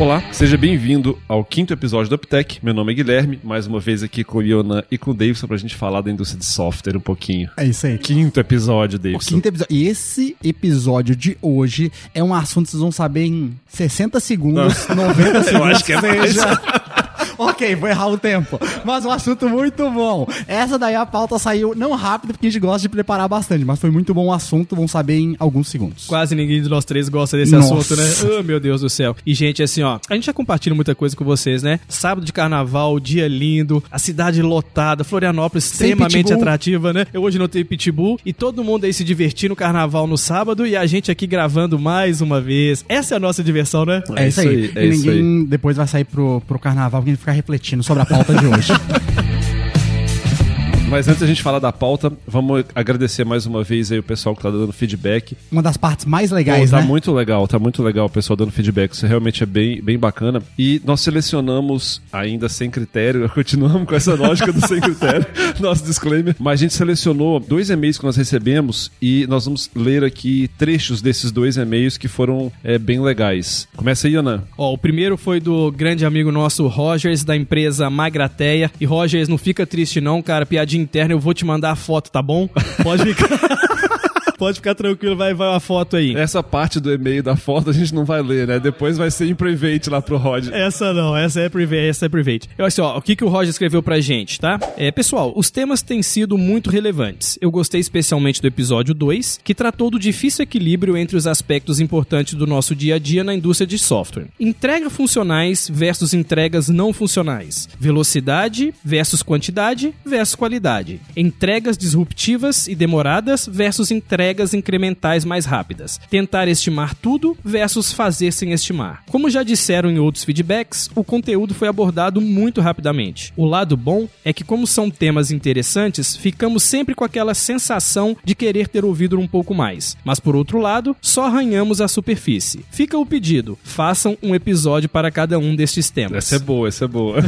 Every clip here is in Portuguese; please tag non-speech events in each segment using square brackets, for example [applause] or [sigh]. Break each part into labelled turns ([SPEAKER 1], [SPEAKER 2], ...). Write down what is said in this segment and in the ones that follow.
[SPEAKER 1] Olá, seja bem-vindo ao quinto episódio do UpTech. Meu nome é Guilherme, mais uma vez aqui com o Ionan e com o Davidson pra gente falar da indústria de software um pouquinho.
[SPEAKER 2] É isso aí.
[SPEAKER 1] Quinto episódio,
[SPEAKER 2] O
[SPEAKER 1] Davidson.
[SPEAKER 2] quinto episódio. E esse episódio de hoje é um assunto que vocês vão saber em 60 segundos, 90 segundos. [laughs]
[SPEAKER 1] acho que é mais. [laughs]
[SPEAKER 2] ok, vou errar o tempo. Mas um assunto muito bom. Essa daí a pauta saiu não rápido, porque a gente gosta de preparar bastante, mas foi muito bom o assunto, vão saber em alguns segundos.
[SPEAKER 3] Quase ninguém de nós três gosta desse
[SPEAKER 2] Nossa.
[SPEAKER 3] assunto, né? Oh, meu Deus do céu. E, gente, assim, ó, a gente já compartilha muita coisa com vocês, né? Sábado de carnaval, dia lindo, a cidade lotada, Florianópolis extremamente atrativa, né? Eu hoje não tenho pitbull e todo mundo aí se divertindo no carnaval no sábado e a gente aqui gravando mais uma vez. Essa é a nossa diversão, né?
[SPEAKER 2] É, isso aí.
[SPEAKER 1] é
[SPEAKER 2] e
[SPEAKER 1] isso
[SPEAKER 2] ninguém depois vai sair pro, pro carnaval porque a gente ficar refletindo sobre a pauta de hoje. [laughs]
[SPEAKER 1] Mas antes da gente falar da pauta, vamos agradecer mais uma vez aí o pessoal que tá dando feedback.
[SPEAKER 2] Uma das partes mais
[SPEAKER 1] Pô,
[SPEAKER 2] legais,
[SPEAKER 1] tá
[SPEAKER 2] né?
[SPEAKER 1] muito legal, tá muito legal o pessoal dando feedback. Isso realmente é bem, bem bacana. E nós selecionamos, ainda sem critério, [laughs] continuamos com essa lógica do sem critério, [laughs] nosso disclaimer. Mas a gente selecionou dois e-mails que nós recebemos e nós vamos ler aqui trechos desses dois e-mails que foram é, bem legais. Começa aí, Ana.
[SPEAKER 3] Ó, o primeiro foi do grande amigo nosso Rogers, da empresa Magrateia. E Rogers, não fica triste não, cara, piadinha interna, eu vou te mandar a foto, tá bom? Pode ficar... [laughs] Pode ficar tranquilo, vai, vai uma foto aí.
[SPEAKER 1] Essa parte do e-mail da foto a gente não vai ler, né? Depois vai ser em private lá pro Rod.
[SPEAKER 3] Essa não, essa é private, essa é private. Eu assim, ó, o que, que o Roger escreveu pra gente, tá? É, pessoal, os temas têm sido muito relevantes. Eu gostei especialmente do episódio 2, que tratou do difícil equilíbrio entre os aspectos importantes do nosso dia a dia na indústria de software. Entrega funcionais versus entregas não funcionais. Velocidade versus quantidade versus qualidade. Entregas disruptivas e demoradas versus entregas incrementais mais rápidas. Tentar estimar tudo versus fazer sem estimar. Como já disseram em outros feedbacks, o conteúdo foi abordado muito rapidamente. O lado bom é que, como são temas interessantes, ficamos sempre com aquela sensação de querer ter ouvido um pouco mais. Mas por outro lado, só arranhamos a superfície. Fica o pedido: façam um episódio para cada um destes temas.
[SPEAKER 1] Essa é boa, essa é boa.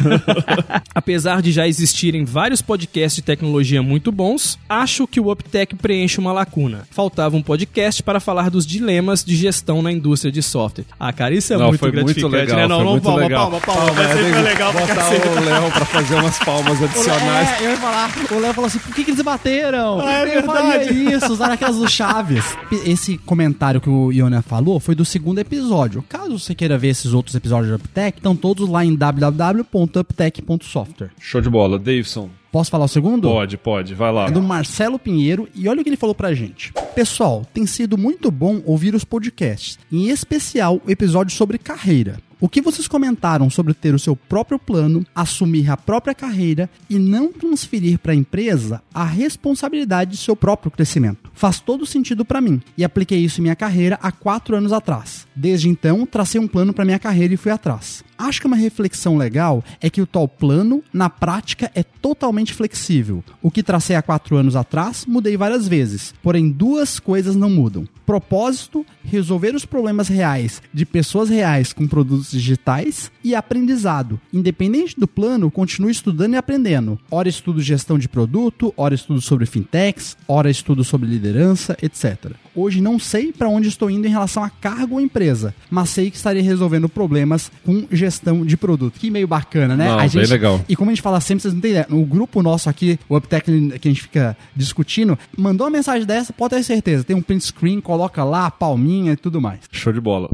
[SPEAKER 1] [laughs]
[SPEAKER 3] Apesar de já existirem vários podcasts de tecnologia muito bons, acho que o UpTech preenche uma lacuna. Faltava um podcast para falar dos dilemas de gestão na indústria de software. Ah, cara, isso é
[SPEAKER 1] Não,
[SPEAKER 3] muito
[SPEAKER 1] foi muito
[SPEAKER 3] gratificante,
[SPEAKER 1] legal.
[SPEAKER 3] né? Não,
[SPEAKER 1] foi
[SPEAKER 3] não,
[SPEAKER 1] muito
[SPEAKER 3] palma,
[SPEAKER 1] legal.
[SPEAKER 3] palma, palma, palma. Esse aí foi legal pra
[SPEAKER 1] botar o Léo pra fazer umas palmas adicionais.
[SPEAKER 2] É, eu ia falar, o Léo falou assim, por que, que eles bateram?
[SPEAKER 3] Ah, é
[SPEAKER 2] eu faria
[SPEAKER 3] verdade.
[SPEAKER 2] isso, usar aquelas do Chaves. Esse comentário que o Iona falou foi do segundo episódio. Caso você queira ver esses outros episódios do UpTech, estão todos lá em www.uptech.software.
[SPEAKER 1] Show de bola. Davidson,
[SPEAKER 2] Posso falar o segundo?
[SPEAKER 1] pode, pode, vai lá.
[SPEAKER 2] É do Marcelo Pinheiro e olha o que ele falou pra gente. Pessoal, tem sido muito bom ouvir os podcasts, em especial o episódio sobre carreira. O que vocês comentaram sobre ter o seu próprio plano, assumir a própria carreira e não transferir para a empresa a responsabilidade de seu próprio crescimento? Faz todo sentido para mim e apliquei isso em minha carreira há quatro anos atrás. Desde então, tracei um plano para minha carreira e fui atrás. Acho que uma reflexão legal é que o tal plano, na prática, é totalmente flexível. O que tracei há quatro anos atrás, mudei várias vezes. Porém, duas coisas não mudam. Propósito, resolver os problemas reais de pessoas reais com produtos digitais e aprendizado. Independente do plano, continue estudando e aprendendo. Ora estudo gestão de produto, ora estudo sobre fintechs, ora estudo sobre liderança, etc. Hoje não sei para onde estou indo em relação a cargo ou empresa, mas sei que estarei resolvendo problemas com gestão de produto. Que meio bacana, né?
[SPEAKER 1] Não,
[SPEAKER 2] a
[SPEAKER 1] bem
[SPEAKER 2] gente,
[SPEAKER 1] legal.
[SPEAKER 2] E como a gente fala sempre, vocês não têm ideia. O grupo nosso aqui, o UpTech, que a gente fica discutindo, mandou uma mensagem dessa, pode ter certeza. Tem um print screen, coloca lá, palminha e tudo mais.
[SPEAKER 1] Show de bola.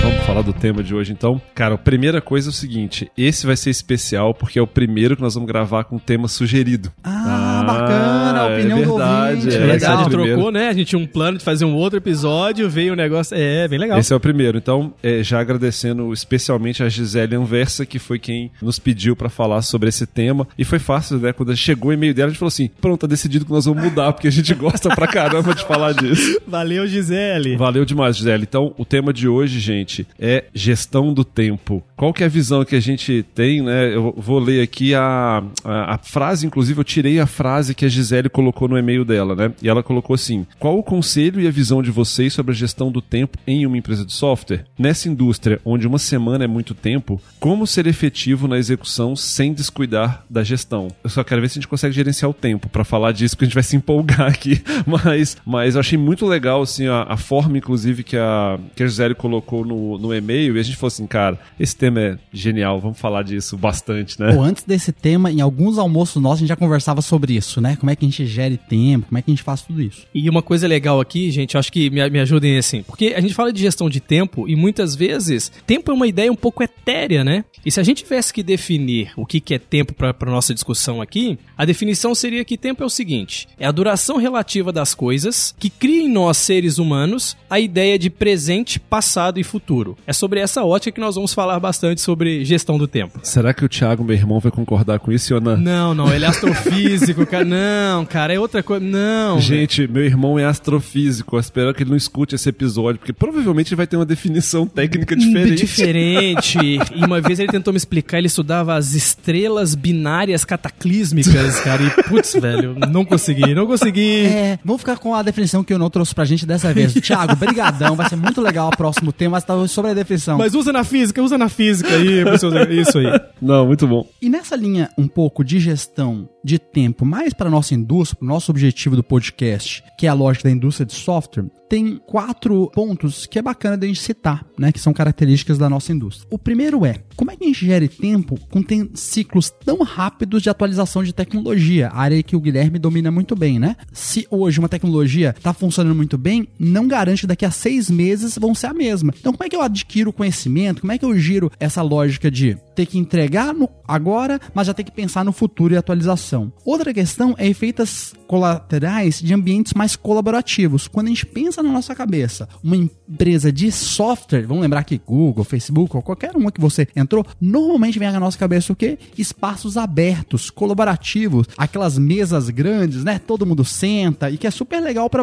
[SPEAKER 1] Vamos falar do tema de hoje então? Cara, a primeira coisa é o seguinte: esse vai ser especial porque é o primeiro que nós vamos gravar com tema sugerido.
[SPEAKER 2] Ah, bacana, a
[SPEAKER 1] é
[SPEAKER 2] opinião do
[SPEAKER 1] verdade,
[SPEAKER 2] ouvinte.
[SPEAKER 1] é
[SPEAKER 3] É
[SPEAKER 2] legal.
[SPEAKER 1] é o primeiro.
[SPEAKER 3] trocou, né? A gente tinha um plano de fazer um outro episódio, veio o negócio. É, bem legal.
[SPEAKER 1] Esse é o primeiro. Então, é, já agradecendo especialmente a Gisele Anversa, que foi quem nos pediu pra falar sobre esse tema. E foi fácil, né? Quando chegou o e-mail dela, a gente falou assim: pronto, tá decidido que nós vamos mudar, porque a gente gosta pra caramba de falar disso. [laughs]
[SPEAKER 3] Valeu, Gisele.
[SPEAKER 1] Valeu demais, Gisele. Então, o tema de hoje, gente, é gestão do tempo. Qual que é a visão que a gente tem, né? Eu vou ler aqui a, a, a frase, inclusive eu tirei a frase que a Gisele colocou no e-mail dela, né? E ela colocou assim: Qual o conselho e a visão de vocês sobre a gestão do tempo em uma empresa de software? Nessa indústria onde uma semana é muito tempo, como ser efetivo na execução sem descuidar da gestão? Eu só quero ver se a gente consegue gerenciar o tempo pra falar disso, porque a gente vai se empolgar aqui. [laughs] Mas, mas eu achei muito legal, assim, a, a forma, inclusive, que a, que a Gisele colocou no, no e-mail. E a gente falou assim, cara, esse tema é genial, vamos falar disso bastante, né?
[SPEAKER 2] Pô, antes desse tema, em alguns almoços nossos, a gente já conversava sobre isso, né? Como é que a gente gere tempo, como é que a gente faz tudo isso.
[SPEAKER 3] E uma coisa legal aqui, gente, eu acho que me, me ajudem assim, porque a gente fala de gestão de tempo e muitas vezes tempo é uma ideia um pouco etérea, né? E se a gente tivesse que definir o que, que é tempo para a nossa discussão aqui, a definição seria que tempo é o seguinte: é a duração relativa das coisas que cria em nós seres humanos a ideia de presente, passado e futuro. É sobre essa ótica que nós vamos falar bastante sobre gestão do tempo.
[SPEAKER 1] Será que o Thiago, meu irmão, vai concordar com isso, Yonan?
[SPEAKER 3] Não, não, ele é astrofísico, [laughs] cara. Não, cara, é outra coisa. Não.
[SPEAKER 1] Gente, meu irmão é astrofísico. Eu espero que ele não escute esse episódio, porque provavelmente ele vai ter uma definição técnica diferente.
[SPEAKER 3] Diferente. E uma vez ele tentou me explicar, ele estudava as estrelas binárias cataclísmicas, cara. E, putz, velho, não consegui, não consegui.
[SPEAKER 2] É, vamos ficar com a definição que o não trouxe pra gente dessa vez. Thiago, brigadão, vai ser muito legal o próximo tema, mas tá sobre a definição.
[SPEAKER 3] Mas usa na física, usa na física aí, professor, isso aí.
[SPEAKER 1] Não, muito bom.
[SPEAKER 2] E nessa linha um pouco de gestão de tempo, mais para nossa indústria, para o nosso objetivo do podcast, que é a lógica da indústria de software, tem quatro pontos que é bacana da gente citar, né, que são características da nossa indústria. O primeiro é, como é que a gente gere tempo com ciclos tão rápidos de atualização de tecnologia, área que o Guilherme domina muito bem, né? Se hoje uma tecnologia está funcionando muito bem, não garante que daqui a seis meses vão ser a mesma. Então, como é que eu adquiro conhecimento? Como é que eu giro essa lógica de ter que entregar no agora, mas já ter que pensar no futuro e atualização? Outra questão é efeitos colaterais de ambientes mais colaborativos. Quando a gente pensa na nossa cabeça, uma empresa de software, vamos lembrar que Google, Facebook ou qualquer uma que você entrou, normalmente vem à nossa cabeça o quê? Espaços abertos, colaborativos, aquelas mesas grandes, né? Todo mundo senta e que é super legal para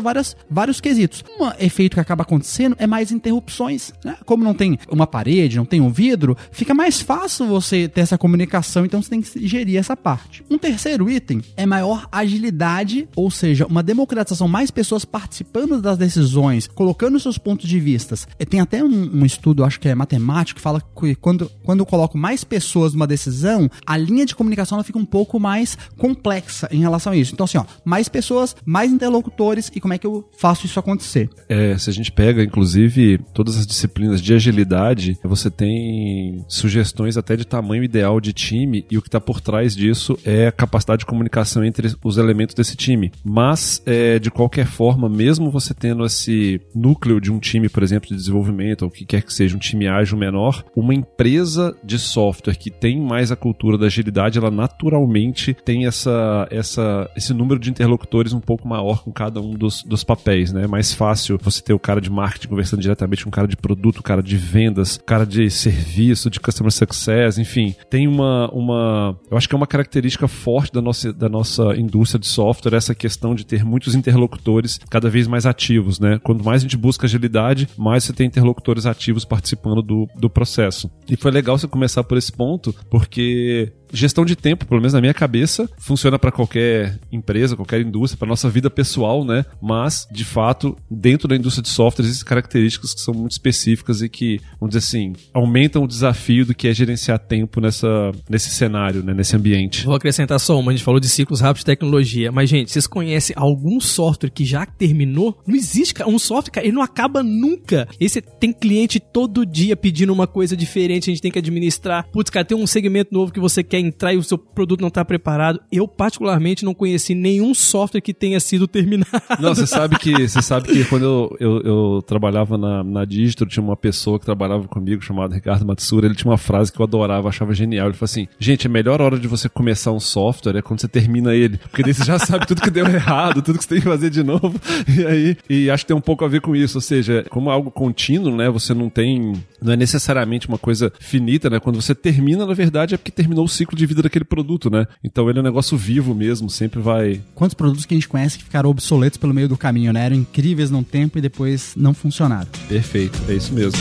[SPEAKER 2] vários quesitos. Um efeito que acaba acontecendo é mais interrupções, né? Como não tem uma parede, não tem um vidro, fica mais fácil você ter essa comunicação, então você tem que gerir essa parte. Um terceiro item é maior agilidade, ou seja, uma democratização, mais pessoas participando das decisões, colocando seus pontos de vistas. Tem até um, um estudo, acho que é matemático, que fala que quando, quando eu coloco mais pessoas numa decisão, a linha de comunicação ela fica um pouco mais complexa em relação a isso. Então, assim, ó, mais pessoas, mais interlocutores, e como é que eu faço isso acontecer?
[SPEAKER 1] É, se a gente pega, inclusive, todas as disciplinas de agilidade, você tem sugestões até de tamanho ideal de time, e o que está por trás disso é a capacidade de comunicação entre os elementos desse time. Mas, é, de qualquer forma, mesmo você tendo esse núcleo de um time, por exemplo, de desenvolvimento, ou o que quer que seja, um time ágil menor, uma empresa de software que tem mais a cultura da agilidade, ela naturalmente tem essa, essa, esse número de interlocutores um pouco maior com cada um dos, dos papéis, né? É mais fácil você ter o cara de marketing conversando diretamente com o cara de produto, o cara de vendas, o cara de serviço, de customer success, enfim. Tem uma, uma eu acho que é uma característica forte da nossa, da nossa indústria de software, essa questão de ter muitos interlocutores cada vez mais ativos, né? Quanto mais a gente busca agilidade, mais você tem interlocutores ativos participando do, do processo. E foi legal você começar por esse ponto, porque gestão de tempo, pelo menos na minha cabeça, funciona para qualquer empresa, qualquer indústria, para nossa vida pessoal, né? Mas, de fato, dentro da indústria de software existem características que são muito específicas e que, vamos dizer assim, aumentam o desafio do que é gerenciar tempo nessa, nesse cenário, né? Nesse ambiente.
[SPEAKER 3] Vou acrescentar só uma, a gente falou de ciclos rápidos de tecnologia, mas, gente, vocês conhecem algum software que já terminou? Não existe. Um software, cara, ele não acaba nunca. Esse tem cliente todo dia pedindo uma coisa diferente, a gente tem que administrar. Putz, cara, tem um segmento novo que você quer entrar e o seu produto não tá preparado. Eu, particularmente, não conheci nenhum software que tenha sido terminado.
[SPEAKER 1] Não, você sabe que você [laughs] sabe que quando eu, eu, eu trabalhava na, na Digitro, tinha uma pessoa que trabalhava comigo chamado Ricardo Matsura, ele tinha uma frase que eu adorava, achava genial. Ele falou assim: gente, a melhor hora de você começar um software é quando você termina ele. Porque daí você já sabe tudo que deu errado, tudo que você tem que fazer de novo. [laughs] E aí, e acho que tem um pouco a ver com isso. Ou seja, como é algo contínuo, né? Você não tem. Não é necessariamente uma coisa finita, né? Quando você termina, na verdade, é porque terminou o ciclo de vida daquele produto, né? Então ele é um negócio vivo mesmo, sempre vai.
[SPEAKER 2] Quantos produtos que a gente conhece que ficaram obsoletos pelo meio do caminho, né? Eram incríveis num tempo e depois não funcionaram.
[SPEAKER 1] Perfeito, é isso mesmo.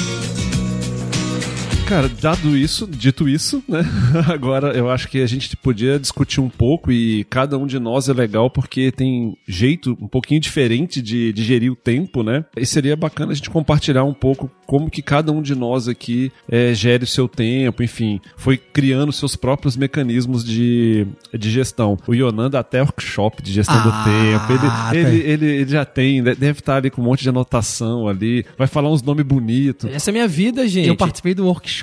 [SPEAKER 1] Cara, dado isso, dito isso, né? [laughs] Agora eu acho que a gente podia discutir um pouco e cada um de nós é legal porque tem jeito um pouquinho diferente de, de gerir o tempo, né? E seria bacana a gente compartilhar um pouco como que cada um de nós aqui é, gere o seu tempo, enfim, foi criando seus próprios mecanismos de, de gestão. O Yonan dá até workshop de gestão
[SPEAKER 2] Ah,
[SPEAKER 1] do tempo.
[SPEAKER 2] tá.
[SPEAKER 1] Ele, ele, ele, ele já tem, deve estar ali com um monte de anotação ali, vai falar uns nomes bonitos.
[SPEAKER 3] Essa é a minha vida, gente.
[SPEAKER 2] Eu participei do workshop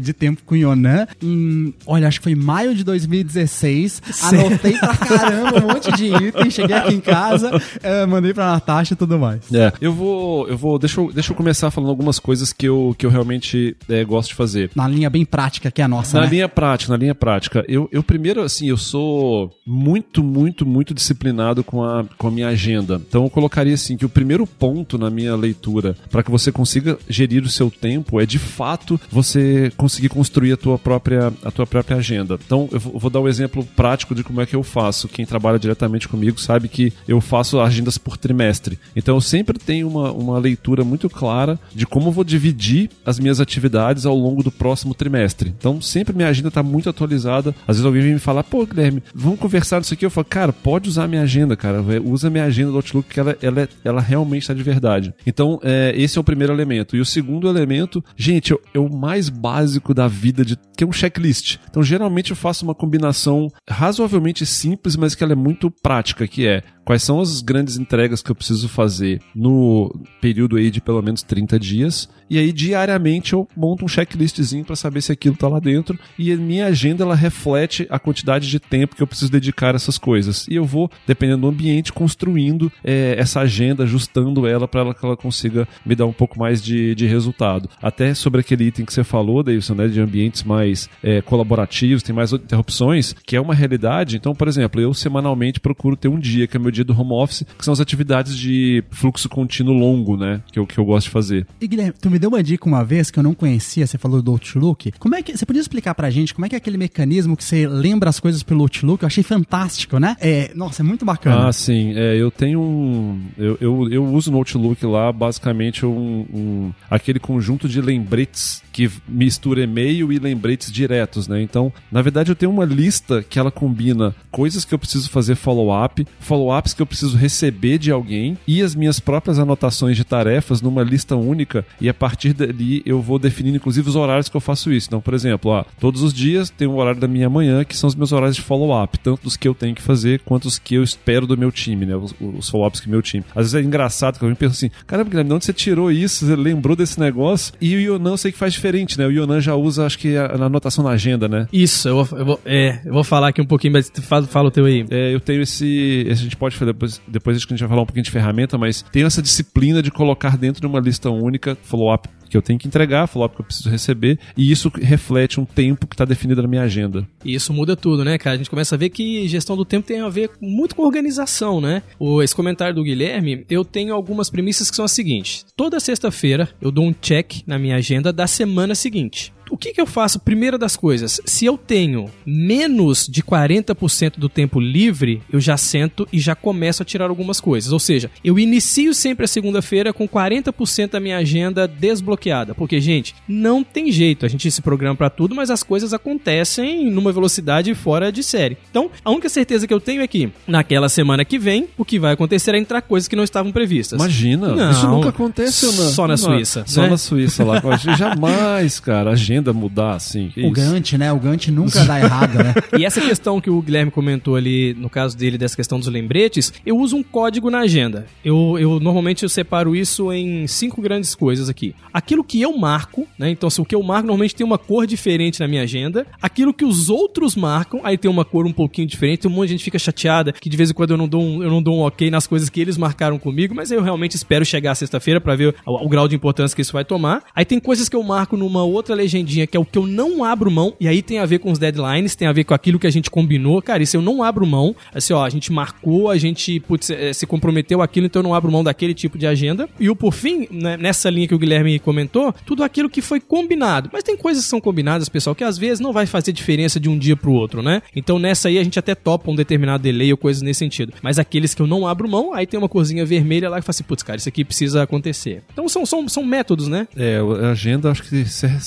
[SPEAKER 2] de tempo com o Yonan em, olha, acho que foi maio de 2016. Anotei pra caramba um monte de item, cheguei aqui em casa, [laughs] eh, mandei pra Natasha e tudo mais.
[SPEAKER 1] É, eu vou, eu vou, deixa eu, deixa eu começar falando algumas coisas que eu, que eu realmente é, gosto de fazer.
[SPEAKER 2] Na linha bem prática que é a nossa,
[SPEAKER 1] Na
[SPEAKER 2] né?
[SPEAKER 1] linha prática, na linha prática. Eu, eu primeiro, assim, eu sou muito, muito, muito disciplinado com a, com a minha agenda. Então eu colocaria assim que o primeiro ponto na minha leitura para que você consiga gerir o seu tempo é de fato você conseguir construir a tua própria, a tua própria agenda. Então eu vou, dar um exemplo prático de como é que eu faço. Quem trabalha diretamente comigo sabe que eu faço agendas por trimestre. Então eu sempre tenho uma, uma leitura muito clara de como eu vou dividir as minhas atividades ao longo do próximo trimestre. Então sempre minha agenda está muito atualizada. Às vezes alguém vem me falar, pô, Guilherme, vamos conversar nisso aqui. Eu falo, cara, pode usar minha agenda, cara. Usa minha agenda do Outlook, que ela, ela, é- ela realmente está de verdade. Então, é, esse é o primeiro elemento. E o segundo elemento, gente, o- é o mais básico da vida, de, que é um checklist. Então, geralmente eu faço uma combinação razoavelmente simples, mas que ela é muito prática, que é quais são as grandes entregas que eu preciso fazer no período aí de pelo menos 30 dias. E aí, diariamente, eu monto um checklistzinho para saber se aquilo tá lá dentro. E a minha agenda, ela reflete a quantidade de tempo que eu preciso dedicar a essas coisas. E eu vou, dependendo do ambiente, construindo eh, essa agenda, ajustando ela para ela, que ela consiga me dar um pouco mais de, de resultado. Até sobre aquele item que você falou, Davidson, né, de ambientes mais eh, colaborativos, tem mais interrupções, que é uma realidade. Então, por exemplo, eu semanalmente procuro ter um dia, que é meu dia do home office, que são as atividades de fluxo contínuo longo, né, que eu, que eu gosto de fazer.
[SPEAKER 2] E Guilherme, tu me deu uma dica uma vez que eu não conhecia, você falou do Outlook. Como é que você podia explicar pra gente como é que é aquele mecanismo que você lembra as coisas pelo Outlook? Eu achei fantástico, né? É, nossa, é muito bacana.
[SPEAKER 1] Ah, sim. É, eu tenho um. Eu, eu, eu uso no Outlook lá basicamente um, um- aquele conjunto de lembretes que mistura e-mail e lembretes diretos, né? Então, na verdade, eu tenho uma lista que ela combina coisas que eu preciso fazer follow-up, follow-ups que eu preciso receber de alguém e as minhas próprias anotações de tarefas numa lista única. E a partir dali eu vou definindo, inclusive, os horários que eu faço isso. Então, por exemplo, ó, todos os dias tem um horário da minha manhã que são os meus horários de follow-up, tanto dos que eu tenho que fazer quanto os que eu espero do meu time, né? Os, os follow-ups que meu time. Às vezes é engraçado que alguém pensa assim: caramba, Guilherme, de onde você tirou isso? Você lembrou desse negócio? E eu sei que faz diferente, né? O Yonan já usa, acho que, a, a anotação na agenda, né?
[SPEAKER 3] Isso, eu vou, eu vou- é, eu vou falar aqui um pouquinho, mas fala, fala o teu aí.
[SPEAKER 1] É, eu tenho esse. esse A gente pode falar depois, depois acho que a gente vai falar um pouquinho de ferramenta, mas tenho essa disciplina de colocar dentro de uma lista única follow-up que eu tenho que entregar, follow-up que eu preciso receber, e isso reflete um tempo que está definido na minha agenda.
[SPEAKER 3] E isso muda tudo, né, cara? A gente começa a ver que gestão do tempo tem a ver muito com organização, né? Esse comentário do Guilherme, eu tenho algumas premissas que são as seguintes. Toda sexta-feira eu dou um check na minha agenda da semana seguinte. O que, que eu faço? Primeira das coisas, se eu tenho menos de 40% do tempo livre, eu já sento e já começo a tirar algumas coisas. Ou seja, eu inicio sempre a segunda-feira com 40% da minha agenda desbloqueada. Porque, gente, não tem jeito. A gente se programa pra tudo, mas as coisas acontecem numa velocidade fora de série. Então, a única certeza que eu tenho é que naquela semana que vem, o que vai acontecer é entrar coisas que não estavam previstas.
[SPEAKER 1] Imagina,
[SPEAKER 3] Não.
[SPEAKER 1] isso nunca acontece, não.
[SPEAKER 3] Só na Suíça,
[SPEAKER 1] Só
[SPEAKER 3] né?
[SPEAKER 1] na Suíça lá. [laughs] Jamais, cara. Agenda mudar assim? Que
[SPEAKER 2] O
[SPEAKER 1] isso?
[SPEAKER 2] Gantt, né? O Gantt nunca [laughs] dá errado, né?
[SPEAKER 3] E essa questão que o Guilherme comentou ali, no caso dele, dessa questão dos lembretes, eu uso um código na agenda. Eu, eu normalmente eu separo isso em cinco grandes coisas aqui. Aquilo que eu marco, né? Então, se o que eu marco normalmente tem uma cor diferente na minha agenda. Aquilo que os outros marcam, aí tem uma cor um pouquinho diferente. Um monte de gente fica chateada que de vez em quando eu não dou um, eu não dou um ok nas coisas que eles marcaram comigo, mas eu realmente espero chegar sexta-feira pra ver o, o grau de importância que isso vai tomar. Aí tem coisas que eu marco numa outra legendinha, que é o que eu não abro mão, e aí tem a ver com os deadlines, tem a ver com aquilo que a gente combinou. Cara, isso eu não abro mão. Assim, ó, a gente marcou, a gente putz, eh, se comprometeu aquilo, então eu não abro mão daquele tipo de agenda. E o por fim, né, nessa linha que o Guilherme comentou, tudo aquilo que foi combinado. Mas tem coisas que são combinadas, pessoal, que às vezes não vai fazer diferença de um dia pro outro, né? Então nessa aí a gente até topa um determinado delay ou coisas nesse sentido. Mas aqueles que eu não abro mão, aí tem uma corzinha vermelha lá que fala assim, putz, cara, isso aqui precisa acontecer. Então são, são, são métodos, né?
[SPEAKER 1] É, a agenda, acho que cer-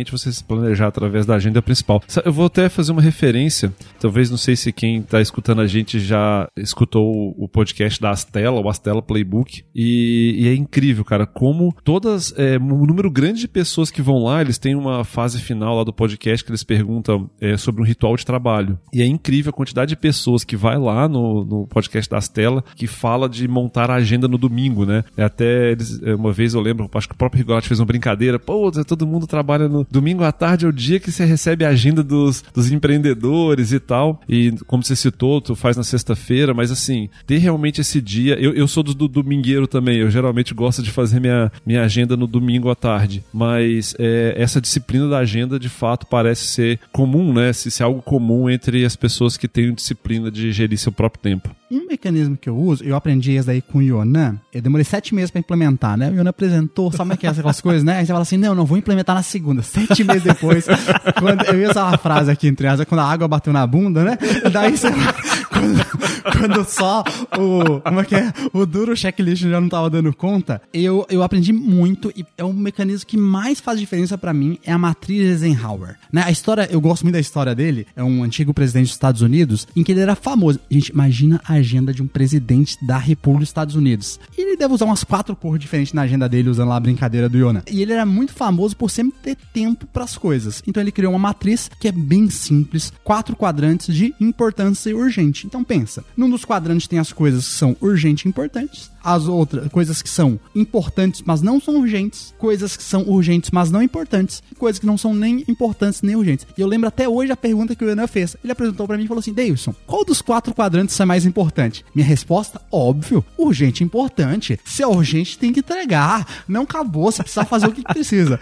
[SPEAKER 1] certamente você se planejar através da agenda principal. Eu vou até fazer uma referência, talvez não sei se quem está escutando a gente já escutou o- o podcast da Astela, o Astela Playbook, e, e é incrível, cara, como todas, é, um número grande de pessoas que vão lá, eles têm uma fase final lá do podcast que eles perguntam é, sobre um ritual de trabalho. E é incrível a quantidade de pessoas que vai lá no, no podcast da Astela que fala de montar a agenda no domingo, né? É Até eles, é, uma vez eu lembro, acho que o próprio Rigolati fez uma brincadeira, pô, todo mundo trabalha no domingo à tarde, é o dia que você recebe a agenda dos, dos empreendedores e tal. E como você citou, tu faz na sexta-feira, mas assim, ter realmente esse dia. Eu, eu sou do, do domingueiro também, eu geralmente gosto de fazer minha, minha agenda no domingo à tarde. Mas é, essa disciplina da agenda, de fato, parece ser comum, né? Se, se é algo comum entre as pessoas que têm disciplina de gerir seu próprio tempo.
[SPEAKER 2] Um mecanismo que eu uso, eu aprendi isso daí com o Yonan, eu demorei sete meses pra implementar, né? O Yonan apresentou, sabe como é que é aquelas coisas, né? Aí você fala assim, não, não vou implementar na segunda. Sete meses depois, quando, eu ia usar uma frase aqui entre aspas, quando a água bateu na bunda, né? Daí você, quando, quando só o, como é que é? O duro checklist já não tava dando conta, eu, eu aprendi muito e é um mecanismo que mais faz diferença pra mim, é a matriz Eisenhower. Né? A história, eu gosto muito da história dele, é um antigo presidente dos Estados Unidos, em que ele era famoso. Gente, imagina a agenda de um presidente da República dos Estados Unidos. Ele deve usar umas quatro cores diferentes na agenda dele, usando lá a brincadeira do Yona. E ele era muito famoso por sempre ter tempo pras coisas. Então ele criou uma matriz que é bem simples, quatro quadrantes de importância e urgente. Então pensa, num dos quadrantes tem as coisas que são urgentes e importantes, as outras coisas que são importantes, mas não são urgentes, coisas que são urgentes, mas não importantes, coisas que não são nem importantes nem urgentes. E eu lembro até hoje a pergunta que o Renan fez. Ele apresentou pra mim e falou assim: Davidson, qual dos quatro quadrantes é mais importante? Minha resposta, óbvio, urgente e importante. Se é urgente, tem que entregar. Não acabou, você precisa fazer o que precisa.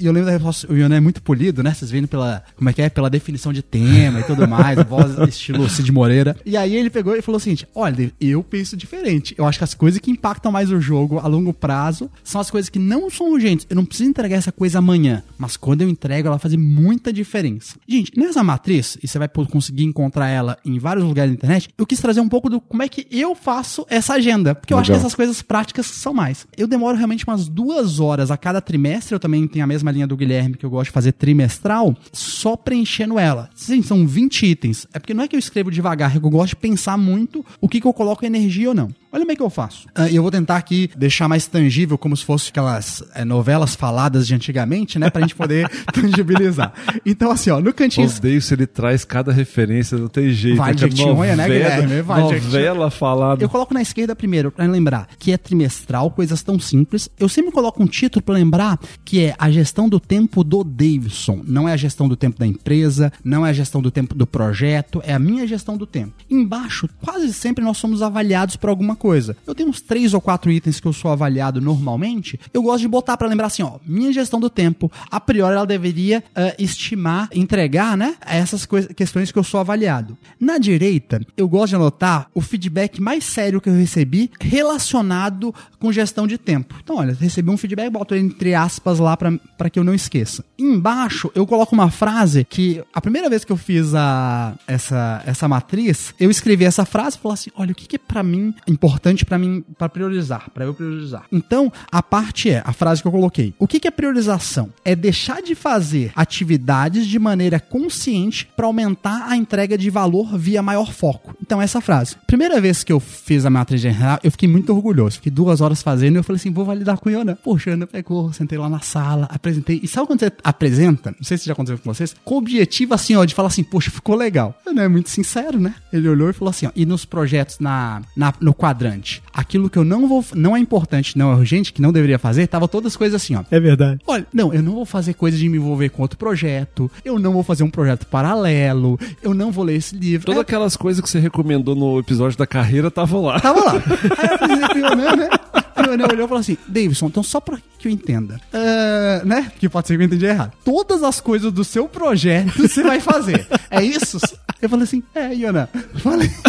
[SPEAKER 2] E eu lembro da resposta, o Renan é muito polido, né? Vocês vendo pela, como é que é? Pela definição de tema e tudo mais, voz [laughs] estilo Cid Moreira. E aí ele pegou e falou o seguinte: olha, eu penso diferente. Eu acho que as coisas que impactam mais o jogo a longo prazo são as coisas que não são urgentes. Eu não preciso entregar essa coisa amanhã, mas quando eu entrego, ela fazer muita diferença. Gente, nessa matriz, e você vai conseguir encontrar ela em vários lugares da internet, eu quis trazer um pouco do como é que eu faço essa agenda. Porque eu acho que
[SPEAKER 1] Legal.
[SPEAKER 2] essas coisas práticas são mais. Eu demoro realmente umas duas horas a cada trimestre. Eu também tenho a mesma linha do Guilherme, que eu gosto de fazer trimestral, só preenchendo ela. Sim, são 20 itens. É porque não é que eu escrevo devagar, é que eu gosto de pensar muito o que, que eu coloco energia ou não. Olha como é que eu faço. Ah, E eu vou tentar aqui deixar mais tangível, como se fosse aquelas eh, novelas faladas de antigamente, né? Pra gente poder [laughs] tangibilizar. Então, assim, ó, no cantinho.
[SPEAKER 1] Odeio se ele traz cada referência, não tem jeito.
[SPEAKER 2] Vai de
[SPEAKER 1] É
[SPEAKER 2] Jequitinhonha, né,
[SPEAKER 1] novela-
[SPEAKER 2] Guilherme? Vai de
[SPEAKER 1] Novela falada.
[SPEAKER 2] Eu coloco na esquerda primeiro, pra lembrar que é trimestral, coisas tão simples. Eu sempre coloco um título pra lembrar que é a gestão do tempo do Davidson. Não é a gestão do tempo da empresa, não é a gestão do tempo do projeto, é a minha gestão do tempo. Embaixo, quase sempre nós somos avaliados por alguma coisa. Eu uns três ou quatro itens que eu sou avaliado normalmente. Eu gosto de botar pra lembrar assim, ó, minha gestão do tempo, a priori ela deveria ah, estimar, entregar, né, essas questões que eu sou avaliado. Na direita, eu gosto de anotar o feedback mais sério que eu recebi relacionado com gestão de tempo. Então, olha, recebi um feedback, boto entre aspas lá pra que eu não esqueça. Embaixo, eu coloco uma frase que a primeira vez que eu fiz a, essa, essa matriz, eu escrevi essa frase e falei assim: olha, o que, que é pra mim importante pra mim mim para priorizar, para eu priorizar. Então, a parte é a frase que eu coloquei. O que, é priorização? É deixar de fazer atividades de maneira consciente para aumentar a entrega de valor via maior foco. Então, essa frase. Primeira vez que eu fiz a matriz geral, eu fiquei muito orgulhoso. Fiquei duas horas fazendo e eu falei assim: vou validar com o Iona. Poxa, Ana pegou, sentei lá na sala, apresentei. E sabe quando você apresenta? Não sei se já aconteceu com vocês, com o objetivo assim, ó, de falar assim, poxa, ficou legal. Não é muito sincero, né? Ele olhou e falou assim, ó, e nos projetos na, na, no quadrante, aquilo que eu não vou, não é importante, não é urgente, que não deveria fazer, tava todas as coisas assim, ó.
[SPEAKER 3] É verdade.
[SPEAKER 2] Olha, não, eu não vou fazer coisa de me envolver com outro projeto, eu não vou fazer um projeto paralelo, eu não vou ler esse livro.
[SPEAKER 1] Todas
[SPEAKER 2] É,
[SPEAKER 1] aquelas coisas que você recomendou no episódio da carreira estavam lá.
[SPEAKER 2] Tava lá. [laughs] Aí eu pro Ionan, né? Ionan olhou e falou assim: Davidson, então só pra que eu entenda, ah, né? Que pode ser que eu entendi errado. Todas as coisas do seu projeto você vai fazer. É isso? Eu falei assim: é, Ionan. Falei. [laughs]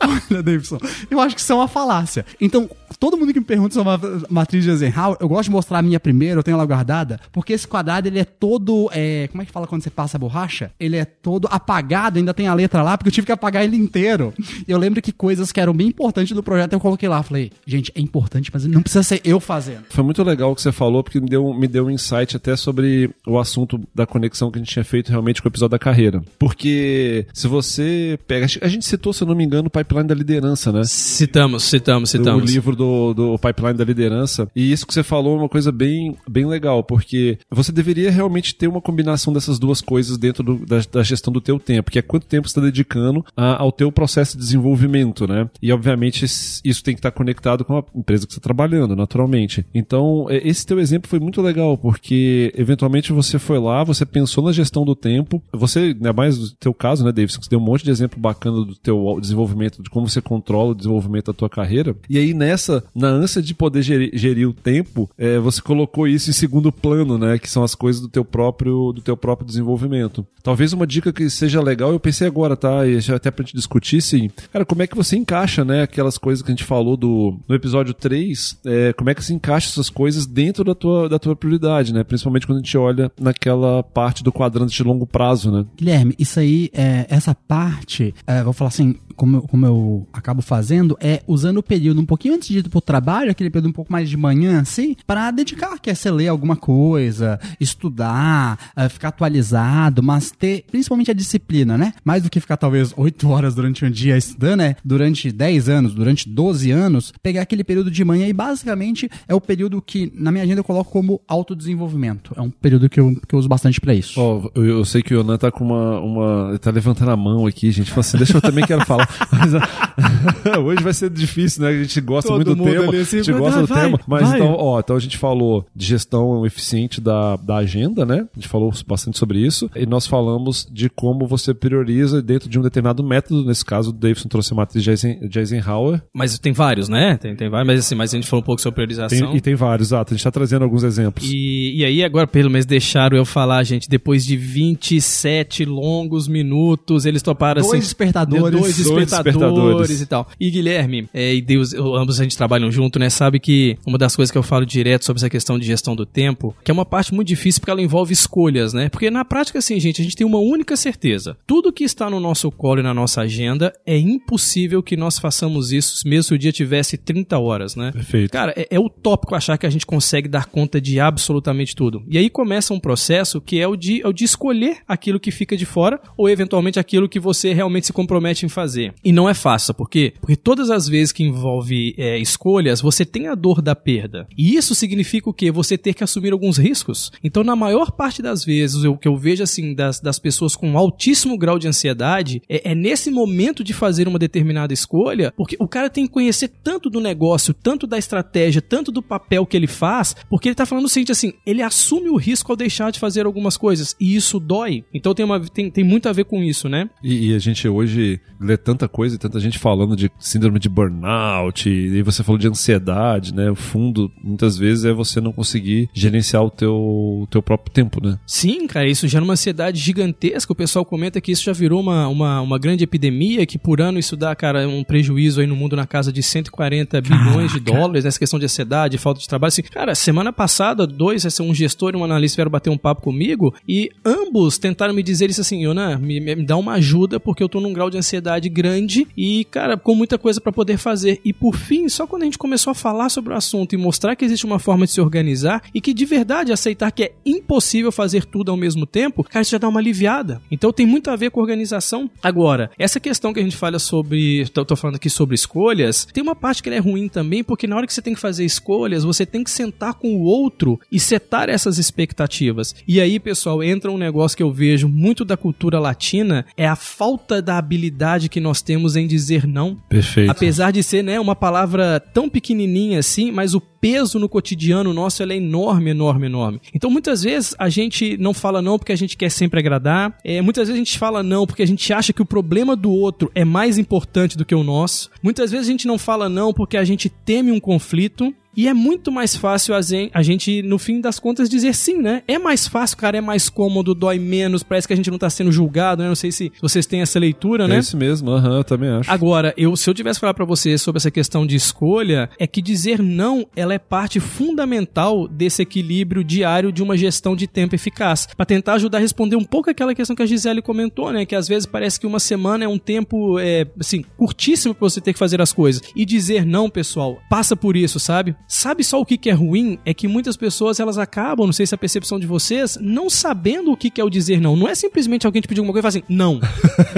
[SPEAKER 2] [laughs] Olha, Davidson, eu acho que isso é uma falácia. Então, todo mundo que me pergunta sobre a matriz de Eisenhower, eu gosto de mostrar a minha primeiro, eu tenho ela guardada, porque esse quadrado, ele é todo, é, como é que fala quando você passa a borracha? Ele é todo apagado, ainda tem a letra lá, porque eu tive que apagar ele inteiro. E eu lembro que coisas que eram bem importantes do projeto eu coloquei lá. Falei, gente, é importante, mas não precisa ser eu fazendo.
[SPEAKER 1] Foi muito legal o que você falou, porque me deu, me deu um insight até sobre o assunto da conexão que a gente tinha feito realmente com o episódio da carreira. Porque se você pega. A gente citou, se eu não me engano, o pipeline da liderança, né?
[SPEAKER 3] Citamos, citamos, citamos.
[SPEAKER 1] livro do, do Pipeline da Liderança. E isso que você falou é uma coisa bem, bem legal, porque você deveria realmente ter uma combinação dessas duas coisas dentro do- da, da gestão do teu tempo, que é quanto tempo você está dedicando a- ao teu processo de desenvolvimento, né? E obviamente isso tem que estar conectado com a empresa que você está trabalhando, naturalmente. Então, esse teu exemplo foi muito legal, porque eventualmente você foi lá, você pensou na gestão do tempo, você, ainda mais no teu caso, né, Davidson, que você deu um monte de exemplo bacana do teu desenvolvimento, de como você controla o desenvolvimento da tua carreira. E aí nessa, na ânsia de poder gerir, gerir o tempo, é, você colocou isso em segundo plano, né, que são as coisas do teu próprio, do teu próprio desenvolvimento. Talvez uma dica que seja legal, eu pensei agora, tá, e até pra gente discutir, sim, cara, como é que você encaixa, né, aquelas coisas que a gente falou do, no episódio 3, é, como é que se encaixa essas coisas dentro da tua, da tua prioridade, né, principalmente quando a gente olha naquela parte do quadrante de longo prazo, né.
[SPEAKER 2] Guilherme, isso aí, é, essa parte, é, vou falar assim, como como eu acabo fazendo, é usando o período um pouquinho antes de ir pro trabalho, aquele período um pouco mais de manhã, assim, para dedicar, quer ser ler alguma coisa, estudar, é, ficar atualizado, mas ter principalmente a disciplina, né? Mais do que ficar talvez 8 horas durante um dia estudando, é durante 10 anos, durante 12 anos, pegar aquele período de manhã e basicamente é o período que na minha agenda eu coloco como autodesenvolvimento. É um período que eu, que eu uso bastante para isso.
[SPEAKER 1] Ó, eu, eu sei que o Yonan tá com uma, uma. tá levantando a mão aqui, gente. Fala assim, deixa eu também quero falar. [laughs] Mas, [laughs] hoje vai ser difícil, né? A gente gosta
[SPEAKER 3] Todo
[SPEAKER 1] muito do tema.
[SPEAKER 3] ali assim,
[SPEAKER 1] a gente
[SPEAKER 3] vai,
[SPEAKER 1] gosta do
[SPEAKER 3] vai,
[SPEAKER 1] tema. Mas
[SPEAKER 3] vai.
[SPEAKER 1] então, ó, então a gente falou de gestão eficiente da, da agenda, né? A gente falou bastante sobre isso. E nós falamos de como você prioriza dentro de um determinado método. Nesse caso, o Davidson trouxe a matriz de Eisen- de Eisenhower.
[SPEAKER 3] Mas tem vários, né? Tem, tem vários, mas assim, mas a gente falou um pouco sobre
[SPEAKER 1] Tem-
[SPEAKER 3] priorização.
[SPEAKER 1] e tem vários, exato. A gente tá trazendo alguns exemplos.
[SPEAKER 3] E, e aí, agora, pelo menos, deixaram eu falar, gente, depois de 27 longos minutos, eles toparam
[SPEAKER 2] Dois
[SPEAKER 3] assim.
[SPEAKER 2] despertadores.
[SPEAKER 3] Dois
[SPEAKER 1] Dois
[SPEAKER 3] despertadores, e tal. E Guilherme, é, e Deus, eu- ambos a gente trabalham junto, né? Sabe que uma das coisas que eu falo direto sobre essa questão de gestão do tempo, que é uma parte muito difícil porque ela envolve escolhas, né? Porque na prática, assim, gente, a gente tem uma única certeza. Tudo que está no nosso colo e na nossa agenda, é impossível que nós façamos isso mesmo se o dia tivesse 30 horas, né?
[SPEAKER 1] Perfeito.
[SPEAKER 3] Cara, é, é utópico achar que a gente consegue dar conta de absolutamente tudo. E aí começa um processo que é o de, é o de escolher aquilo que fica de fora ou eventualmente aquilo que você realmente se compromete em fazer. E não é fácil, sabe por quê? Porque todas as vezes que envolve é, escolhas, você tem a dor da perda. E isso significa o quê? Você ter que assumir alguns riscos. Então, na maior parte das vezes, o que eu vejo assim das, das pessoas com altíssimo grau de ansiedade é, é nesse momento de fazer uma determinada escolha, porque o cara tem que conhecer tanto do negócio, tanto da estratégia, tanto do papel que ele faz, porque ele tá falando o seguinte assim, ele assume o risco ao deixar de fazer algumas coisas, e isso dói. Então tem, uma, tem, tem muito a ver com isso, né?
[SPEAKER 1] E, e a gente hoje lê tanta coisa tanta gente falando de síndrome de burnout, e, você falou de ansiedade, né? O fundo, muitas vezes, é você não conseguir gerenciar o teu, teu próprio tempo, né?
[SPEAKER 3] Sim, cara, isso gera uma ansiedade gigantesca. O pessoal comenta que isso já virou uma, uma, uma grande epidemia, que por ano isso dá, cara, um prejuízo aí no mundo na casa de 140 bilhões de dólares, nessa questão de ansiedade, falta de trabalho. Assim, cara, semana passada, dois, um gestor e um analista vieram bater um papo comigo e ambos tentaram me dizer isso assim, Yonan, me, me dá uma ajuda porque eu tô num grau de ansiedade grande e, cara, com muita coisa para poder fazer. E por fim, só quando a gente começou a falar sobre o assunto e mostrar que existe uma forma de se organizar e que de verdade aceitar que é impossível fazer tudo ao mesmo tempo, cara, isso já dá uma aliviada. Então tem muito a ver com organização. Agora, essa questão que a gente fala sobre, tô, tô falando aqui sobre escolhas, tem uma parte que é ruim também, porque na hora que você tem que fazer escolhas, você tem que sentar com o outro e setar essas expectativas. E aí, pessoal, entra um negócio que eu vejo muito da cultura latina, é a falta da habilidade que nós temos em dizer não.
[SPEAKER 1] Perfeito.
[SPEAKER 3] Apesar de ser, né, uma palavra tão pequenininha assim, mas o peso no cotidiano nosso é enorme, enorme, enorme. Então muitas vezes a gente não fala não porque a gente quer sempre agradar, é, muitas vezes a gente fala não porque a gente acha que o problema do outro é mais importante do que o nosso, muitas vezes a gente não fala não porque a gente teme um conflito, e é muito mais fácil a gente, no fim das contas, dizer sim, né? É mais fácil, cara, é mais cômodo, dói menos, parece que a gente não tá sendo julgado, né? Não sei se vocês têm essa leitura, né?
[SPEAKER 1] É isso mesmo, aham, uhum, eu também acho.
[SPEAKER 3] Agora, eu, se eu tivesse falar para vocês sobre essa questão de escolha, é que dizer não, ela é parte fundamental desse equilíbrio diário de uma gestão de tempo eficaz. para tentar ajudar a responder um pouco aquela questão que a Gisele comentou, né? Que às vezes parece que uma semana é um tempo, é, assim, curtíssimo pra você ter que fazer as coisas. E dizer não, pessoal, passa por isso, sabe? Sabe só o que, que é ruim? É que muitas pessoas elas acabam, não sei se é a percepção de vocês, não sabendo o que, que é o dizer não. Não é simplesmente alguém te pedir alguma coisa e falar assim, não. [laughs]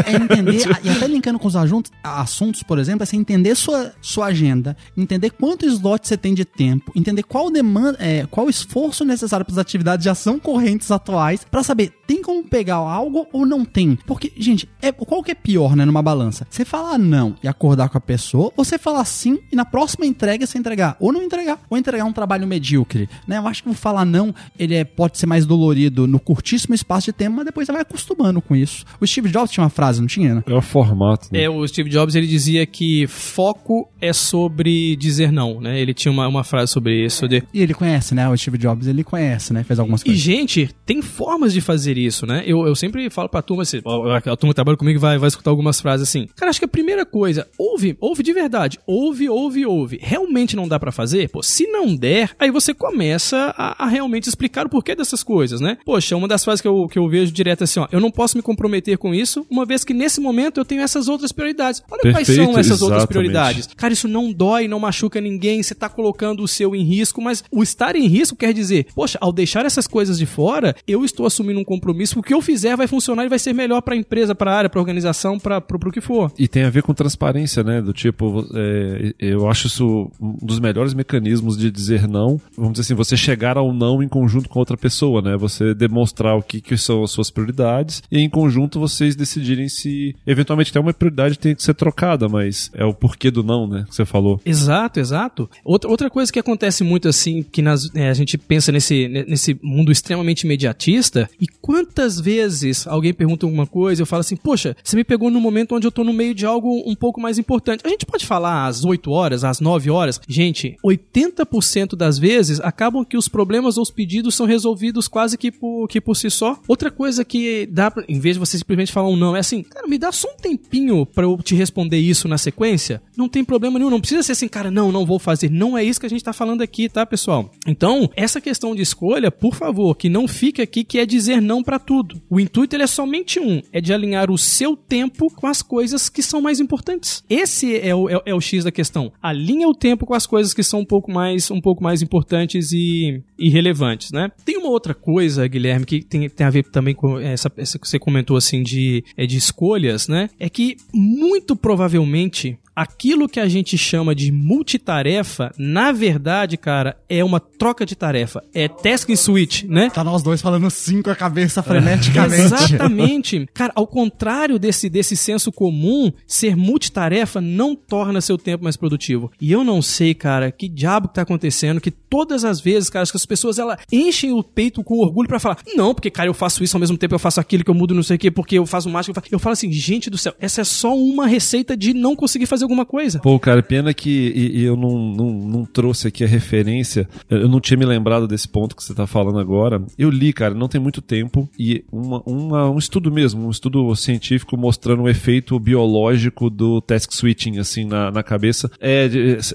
[SPEAKER 2] É entender, [laughs] e até linkando com os assuntos, assuntos, por exemplo, é você entender sua, sua agenda, entender quanto slot você tem de tempo, entender qual demanda, é, qual esforço necessário para as atividades já são correntes atuais, para saber tem como pegar algo ou não tem. Porque, gente, é, qual que é pior, né, numa balança? Você falar não e acordar com a pessoa, ou você falar sim e na próxima entrega você entregar ou não entregar entregar ou entregar um trabalho medíocre, né? Eu acho que o falar não, ele é, pode ser mais dolorido no curtíssimo espaço de tempo, mas depois você vai acostumando com isso. O Steve Jobs tinha uma frase, não tinha? Né?
[SPEAKER 1] É o formato.
[SPEAKER 3] Né? É, o Steve Jobs ele dizia que foco é sobre dizer não, né? Ele tinha uma, uma frase sobre isso. De...
[SPEAKER 2] E ele conhece, né? O Steve Jobs, ele conhece, né? Fez algumas coisas.
[SPEAKER 3] E, gente, tem formas de fazer isso, né? Eu, eu sempre falo pra turma, assim, a turma que trabalha comigo vai, vai escutar algumas frases assim. Cara, acho que a primeira coisa, ouve, ouve de verdade. Ouve, ouve, ouve. Realmente não dá para fazer? Pô, se não der, aí você começa a, a, realmente explicar o porquê dessas coisas, né? Poxa, uma das frases que eu, que eu vejo direto é assim, ó, eu não posso me comprometer com isso, uma vez que nesse momento eu tenho essas outras prioridades. Olha Perfeito, quais são essas exatamente. outras prioridades. Cara, isso não dói, não machuca ninguém, você tá colocando o seu em risco, mas o estar em risco quer dizer, poxa, ao deixar essas coisas de fora, eu estou assumindo um compromisso, o que eu fizer vai funcionar e vai ser melhor para a empresa, para a área, para a organização, para o que for.
[SPEAKER 1] E tem a ver com transparência, né? Do tipo, é, eu acho isso um dos melhores mecanismos de dizer não, vamos dizer assim, você chegar ao não em conjunto com outra pessoa, né? Você demonstrar o que, que são as suas prioridades e em conjunto vocês decidirem se eventualmente até uma prioridade tem que ser trocada, mas é o porquê do não, né? Que você falou.
[SPEAKER 3] Exato, exato. Outra, outra coisa que acontece muito assim, que nas, é, a gente pensa nesse, nesse mundo extremamente imediatista, e quantas vezes alguém pergunta alguma coisa, eu falo assim, poxa, você me pegou no momento onde eu tô no meio de algo um pouco mais importante. A gente pode falar às 8 horas, às 9 horas. Gente, 80% das vezes acabam que os problemas ou os pedidos são resolvidos quase que por, que por si só. Outra coisa que dá pra, em vez de você simplesmente falar um não, é assim, cara, me dá só um tempinho para eu te responder isso na sequência. Não tem problema nenhum, não precisa ser assim, cara, não, não vou fazer. Não é isso que a gente tá falando aqui, tá, pessoal? Então, essa questão de escolha, por favor, que não fique aqui que é dizer não para tudo. O intuito ele é somente um, é de alinhar o seu tempo com as coisas que são mais importantes. Esse é o, é, é o X da questão. Alinha o tempo com as coisas que são pouco mais um pouco mais importantes e, e relevantes, né? Tem uma outra coisa, Guilherme, que tem, tem a ver também com essa, essa que você comentou assim de, é de escolhas, né? É que muito provavelmente aquilo que a gente chama de multitarefa, na verdade, cara, é uma troca de tarefa. É task switch, né?
[SPEAKER 2] Tá nós dois falando sim com a cabeça freneticamente. [laughs]
[SPEAKER 3] Exatamente. Cara, ao contrário desse, desse senso comum, ser multitarefa não torna seu tempo mais produtivo. E eu não sei, cara, que diabo que tá acontecendo, que todas as vezes, cara, que as pessoas, ela enchem o peito com orgulho para falar, não, porque, cara, eu faço isso ao mesmo tempo, eu faço aquilo que eu mudo não sei o quê, porque eu faço mágica, eu, faço... eu falo assim, gente do céu, essa é só uma receita de não conseguir fazer alguma coisa.
[SPEAKER 1] Pô, cara, pena que e, e eu não, não, não trouxe aqui a referência, eu não tinha me lembrado desse ponto que você tá falando agora. Eu li, cara, não tem muito tempo, e uma, uma, um estudo mesmo, um estudo científico mostrando o efeito biológico do task switching, assim, na, na cabeça. É,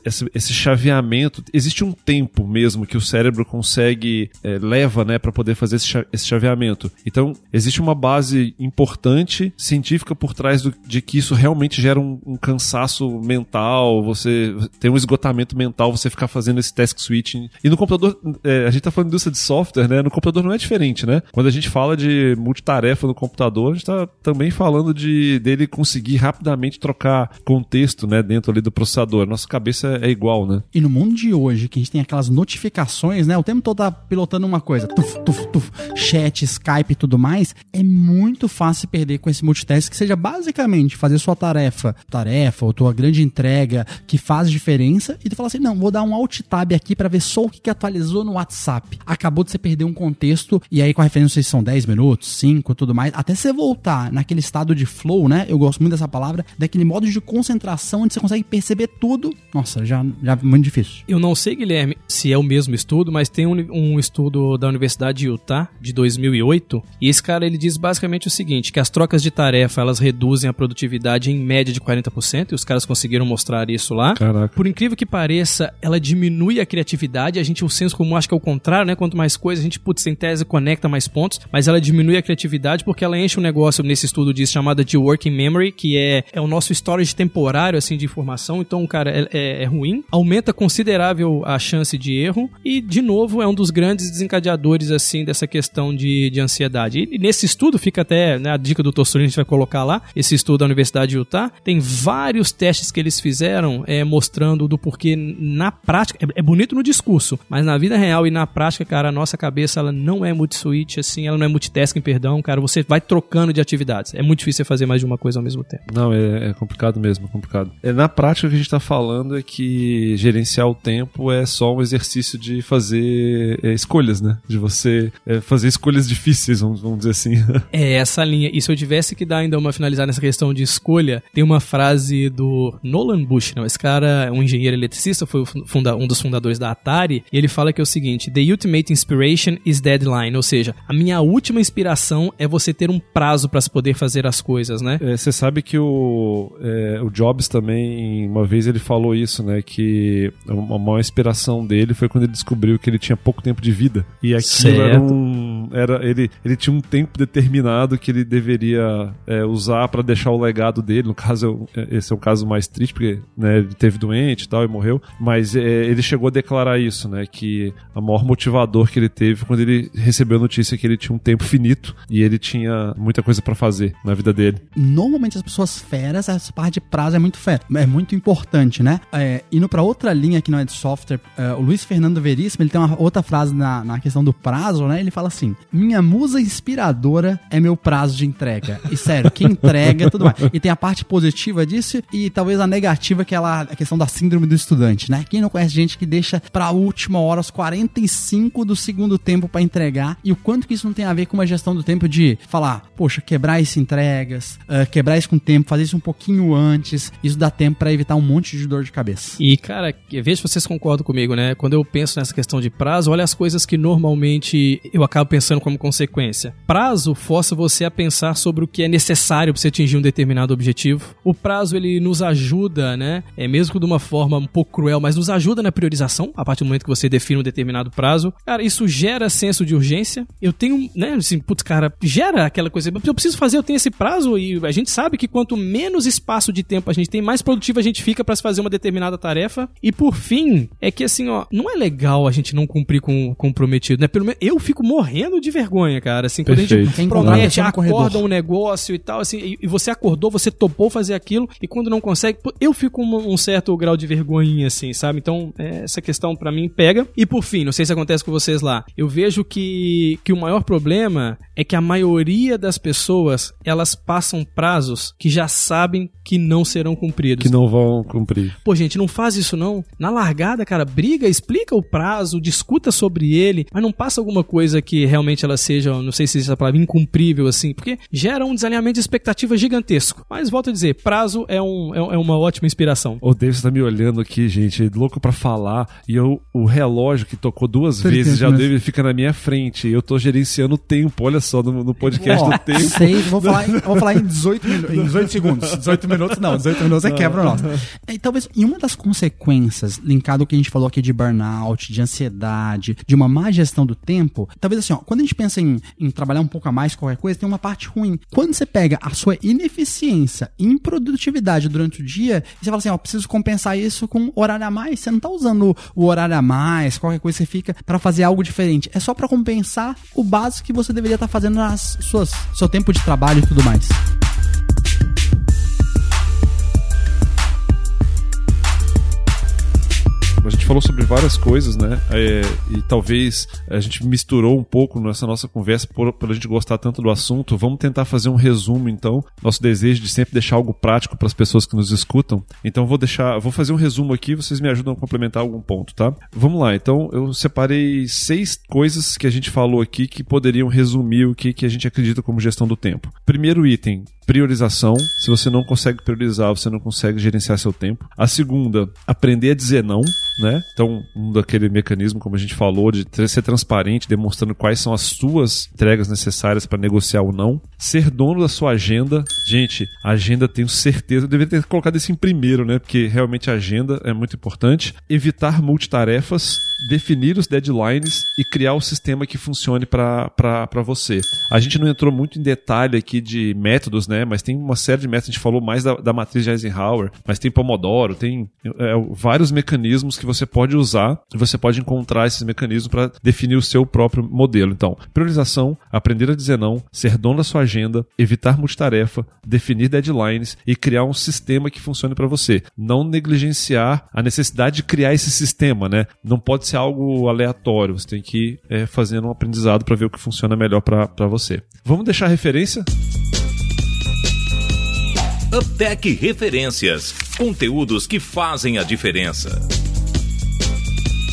[SPEAKER 1] esse, esse chaveamento, existe um tempo mesmo que o cérebro consegue, é, leva, né, para poder fazer esse, esse chaveamento. Então, existe uma base importante científica por trás do, de que isso realmente gera um, um, cansaço mental, você tem um esgotamento mental, você ficar fazendo esse task switching. E no computador, é, a gente tá falando de indústria de software, né? No computador não é diferente, né? Quando a gente fala de multitarefa no computador, a gente tá também falando de dele conseguir rapidamente trocar contexto, né, dentro ali do processador. Nossa cabeça é igual, né?
[SPEAKER 2] E no mundo de hoje, que a gente tem aquelas notificações, né? O tempo todo tá pilotando uma coisa, tuf, tuf, tuf, chat, Skype e tudo mais, é muito fácil se perder com esse multitask, que seja basicamente fazer sua tarefa, tarefa ou tua grande entrega que faz diferença, e tu fala assim: não, vou dar um alt tab aqui para ver só o que, que atualizou no WhatsApp. Acabou de você perder um contexto, e aí com a referência são 10 minutos, 5 tudo mais, até você voltar naquele estado de flow, né? Eu gosto muito dessa palavra, daquele modo de concentração onde você consegue perceber tudo. Nossa, já, já é muito difícil.
[SPEAKER 3] Eu não sei, Guilherme, se é o mesmo estudo, mas tem um, um estudo da Universidade de Utah de 2008, e esse cara ele diz basicamente o seguinte, que as trocas de tarefa, elas reduzem a produtividade em média de 40%, e os caras conseguiram mostrar isso lá.
[SPEAKER 1] Caraca.
[SPEAKER 3] Por incrível que pareça, ela diminui a criatividade, a gente, o senso comum acho que é o contrário, né? Quanto mais coisa, a gente, putz, em tese, conecta mais pontos, mas ela diminui a criatividade porque ela enche um negócio, nesse estudo diz, chamada de working memory, que é, é o nosso storage temporário, assim, de informação, então, cara, é, é, é ruim, aumenta considerável a chance de erro, e, de novo, é um dos grandes desencadeadores, assim, dessa questão de, de ansiedade. E, nesse estudo, fica até, né, a dica do Tossurin a gente vai colocar lá, esse estudo da Universidade de Utah, tem vários testes que eles fizeram é, mostrando do porquê na prática, é, é, bonito no discurso, mas na vida real e na prática, cara, a nossa cabeça, ela não é multi-switch, assim, ela não é multitasking, perdão, cara, você vai trocando de atividades. É muito difícil você fazer mais de uma coisa ao mesmo tempo.
[SPEAKER 1] Não, é, é complicado mesmo, é complicado. É, na prática, o que a gente está falando é que gerenciar o tempo é só um exercício de fazer é, escolhas, né? De você é, fazer escolhas difíceis, vamos, vamos dizer assim. [laughs]
[SPEAKER 3] é essa linha. E se eu tivesse que dar ainda uma finalizada nessa questão de escolha, tem uma frase do Nolan Bush, não? Esse cara é um engenheiro eletricista, foi funda, um dos fundadores da Atari, e ele fala que é o seguinte: The ultimate inspiration is deadline, ou seja, a minha última inspiração é você ter um prazo para poder fazer as coisas, né?
[SPEAKER 1] É, você sabe que o, é, o Jobs também, uma vez ele falou isso, né? Que uma maior inspiração dele foi quando ele descobriu que ele tinha pouco tempo de vida. E aquilo certo. era um. Era, ele, ele tinha um tempo determinado que ele deveria é, usar para deixar o legado dele. No caso, é, esse é o caso mais triste, porque né, ele teve doente e tal e morreu. Mas é, ele chegou a declarar isso, né? Que o maior motivador que ele teve quando ele recebeu a notícia que ele tinha um tempo finito e ele tinha muita coisa para fazer na vida dele.
[SPEAKER 2] Normalmente as pessoas feras, essa parte de prazo é muito fera, é muito importante, né? É, indo para outra linha que não é de software, é, o Luiz Fernando Veríssimo, ele tem uma outra frase na, na questão do prazo, né? Ele fala assim: Minha musa inspiradora é meu prazo de entrega. E sério, que entrega, tudo mais. E tem a parte positiva disso e talvez a negativa, que é a questão da síndrome do estudante, né? Quem não conhece gente que deixa pra última hora, os 45 do segundo tempo para entregar, e o quanto que isso não tem a ver com uma gestão do tempo de falar, poxa, quebrar isso entregas, uh, quebrar isso com tempo, fazer isso um pouquinho antes, isso dá tempo para evitar um monte de dor de cabeça.
[SPEAKER 3] E, cara, veja se vocês concordam comigo, né? Quando eu penso nessa questão de prazo, olha as coisas que normalmente eu acabo pensando como consequência. Prazo força você a pensar sobre o que é necessário para você atingir um determinado objetivo. O prazo, ele nos ajuda, né? É mesmo de uma forma um pouco cruel, mas nos ajuda na priorização, a partir do momento que você define um determinado prazo. Cara, isso gera senso de urgência. Eu tenho, né, assim, putz, cara, gera aquela coisa, eu preciso fazer, eu tenho esse prazo e a gente sabe que quanto menos espaço de tempo a gente tem, mais produtivo a gente fica para se fazer uma determinada tarefa. E por fim, é que assim, ó, não é legal a gente não cumprir com o comprometido, né? Pelo menos eu fico morrendo de vergonha, cara, assim, quando
[SPEAKER 1] Perfeito.
[SPEAKER 3] a gente promete, acorda um negócio e tal, assim, e, e, você acordou, você topou fazer aquilo, e quando não consegue, eu fico um, um certo grau de vergonha, assim, sabe? Então, é, essa questão para mim pega. E por fim, não sei se acontece com vocês lá, eu vejo que, que o maior problema é que a maioria das pessoas, elas passam prazos que já sabem que não serão cumpridos.
[SPEAKER 1] Que não vão cumprir.
[SPEAKER 3] Pô, gente, não faz isso não. Na largada, cara, briga, explica o prazo, discuta sobre ele, mas não passa alguma coisa que realmente ela seja, não sei se existe a palavra, incumprível, assim, porque gera um desalinhamento de expectativa gigantesco. Mas volto a dizer, prazo é, um, é, é uma ótima inspiração.
[SPEAKER 1] O Davis tá me olhando aqui, gente, louco pra falar, e eu, o relógio que tocou duas vezes, já o
[SPEAKER 2] mas-
[SPEAKER 1] David fica na minha frente, eu tô gerenciando o tempo, olha só, no, no podcast
[SPEAKER 2] Ó,
[SPEAKER 1] do tempo.
[SPEAKER 2] seis, vou falar, em, falar em 18 minutos, em 18 segundos. 18 minutos não, 18 minutos é quebra nossa. E talvez em uma das consequências, linkado ao que a gente falou aqui de burnout, de ansiedade, de uma má gestão do tempo, talvez assim, ó, quando a gente pensa em, em trabalhar um pouco a mais qualquer coisa, tem uma parte ruim. Quando você pega a sua ineficiência e improdutividade durante o dia, e você fala assim, ó, preciso compensar isso com horário a mais, você não tá usando o horário a mais, qualquer coisa você fica pra fazer algo diferente. É só pra compensar o básico que você deveria estar fazendo nas suas seu tempo de trabalho e tudo mais.
[SPEAKER 1] Falou sobre várias coisas, né? É, e talvez a gente misturou um pouco nessa nossa conversa por, por a gente gostar tanto do assunto. Vamos tentar fazer um resumo, então. Nosso desejo de sempre deixar algo prático para as pessoas que nos escutam. Então vou deixar, vou fazer um resumo aqui. Vocês me ajudam a complementar algum ponto, tá? Vamos lá. Então eu separei seis coisas que a gente falou aqui que poderiam resumir o que, que a gente acredita como gestão do tempo. Primeiro item, priorização. Se você não consegue priorizar, você não consegue gerenciar seu tempo. A segunda, aprender a dizer não, né? Então, um daquele mecanismo, como a gente falou, de ser transparente, demonstrando quais são as suas entregas necessárias para negociar o não. Ser dono da sua agenda. Gente, agenda tenho certeza, eu deveria ter colocado isso em primeiro, né? Porque realmente a agenda é muito importante. Evitar multitarefas, definir os deadlines e criar o sistema que funcione para você. A gente não entrou muito em detalhe aqui de métodos, né? Mas tem uma série de métodos. A gente falou mais da, da matriz de Eisenhower, mas tem Pomodoro, tem é, vários mecanismos que você pode usar e você pode encontrar esses mecanismos para definir o seu próprio modelo. Então, priorização, aprender a dizer não, ser dono da sua agenda, evitar multitarefa, definir deadlines e criar um sistema que funcione para você. Não negligenciar a necessidade de criar esse sistema, né? Não pode ser algo aleatório. Você tem que ir é, fazendo um aprendizado para ver o que funciona melhor para você. Vamos deixar a referência?
[SPEAKER 4] Uptech Referências. Conteúdos que fazem a diferença.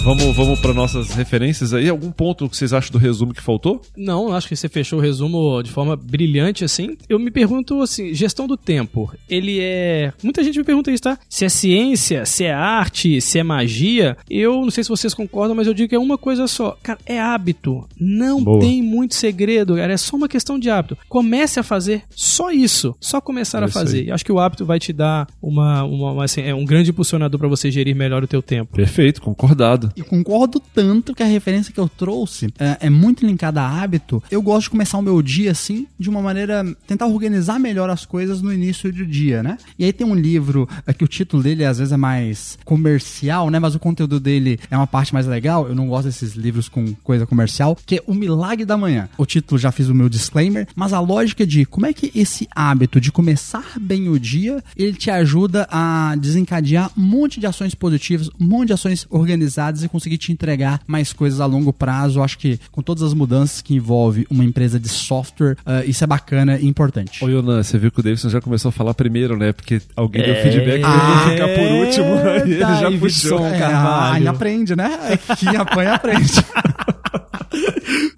[SPEAKER 1] Vamos, vamos para nossas referências aí. Algum ponto que vocês acham do resumo que faltou?
[SPEAKER 3] Não, acho que você fechou o resumo de forma brilhante, assim. Eu me pergunto, assim, gestão do tempo, ele é... Muita gente me pergunta isso, tá? Se é ciência, se é arte, se é magia. Eu não sei se vocês concordam, mas eu digo que é uma coisa só. Cara, é hábito. Não
[SPEAKER 1] Boa.
[SPEAKER 3] tem muito segredo, cara. É só uma questão de hábito. Comece a fazer só isso. Só começar
[SPEAKER 1] É
[SPEAKER 3] a fazer. E acho que o hábito vai te dar uma, uma, uma, assim, é um grande impulsionador para você gerir melhor o teu tempo.
[SPEAKER 1] Perfeito, concordado.
[SPEAKER 2] Eu concordo tanto que a referência que eu trouxe é, é muito linkada a hábito. Eu gosto de começar o meu dia assim, de uma maneira. tentar organizar melhor as coisas no início do dia, né? E aí tem um livro é, que o título dele às vezes é mais comercial, né? Mas o conteúdo dele é uma parte mais legal. Eu não gosto desses livros com coisa comercial, que é O Milagre da Manhã. O título já fiz o meu disclaimer, mas a lógica de como é que esse hábito de começar bem o dia ele te ajuda a desencadear um monte de ações positivas, um monte de ações organizadas e conseguir te entregar mais coisas a longo prazo. Acho que com todas as mudanças que envolve uma empresa de software, ah, isso é bacana e importante.
[SPEAKER 1] Ô, Yonan, você viu que o Davidson já começou a falar primeiro, né? Porque alguém deu
[SPEAKER 3] É.
[SPEAKER 1] feedback pra
[SPEAKER 2] Ah,
[SPEAKER 1] ele ficar por último. Aí ele já
[SPEAKER 3] Davidson.
[SPEAKER 1] puxou.
[SPEAKER 2] É,
[SPEAKER 3] Carvalho.
[SPEAKER 2] aí aprende, né? Quem apanha, aprende. [laughs]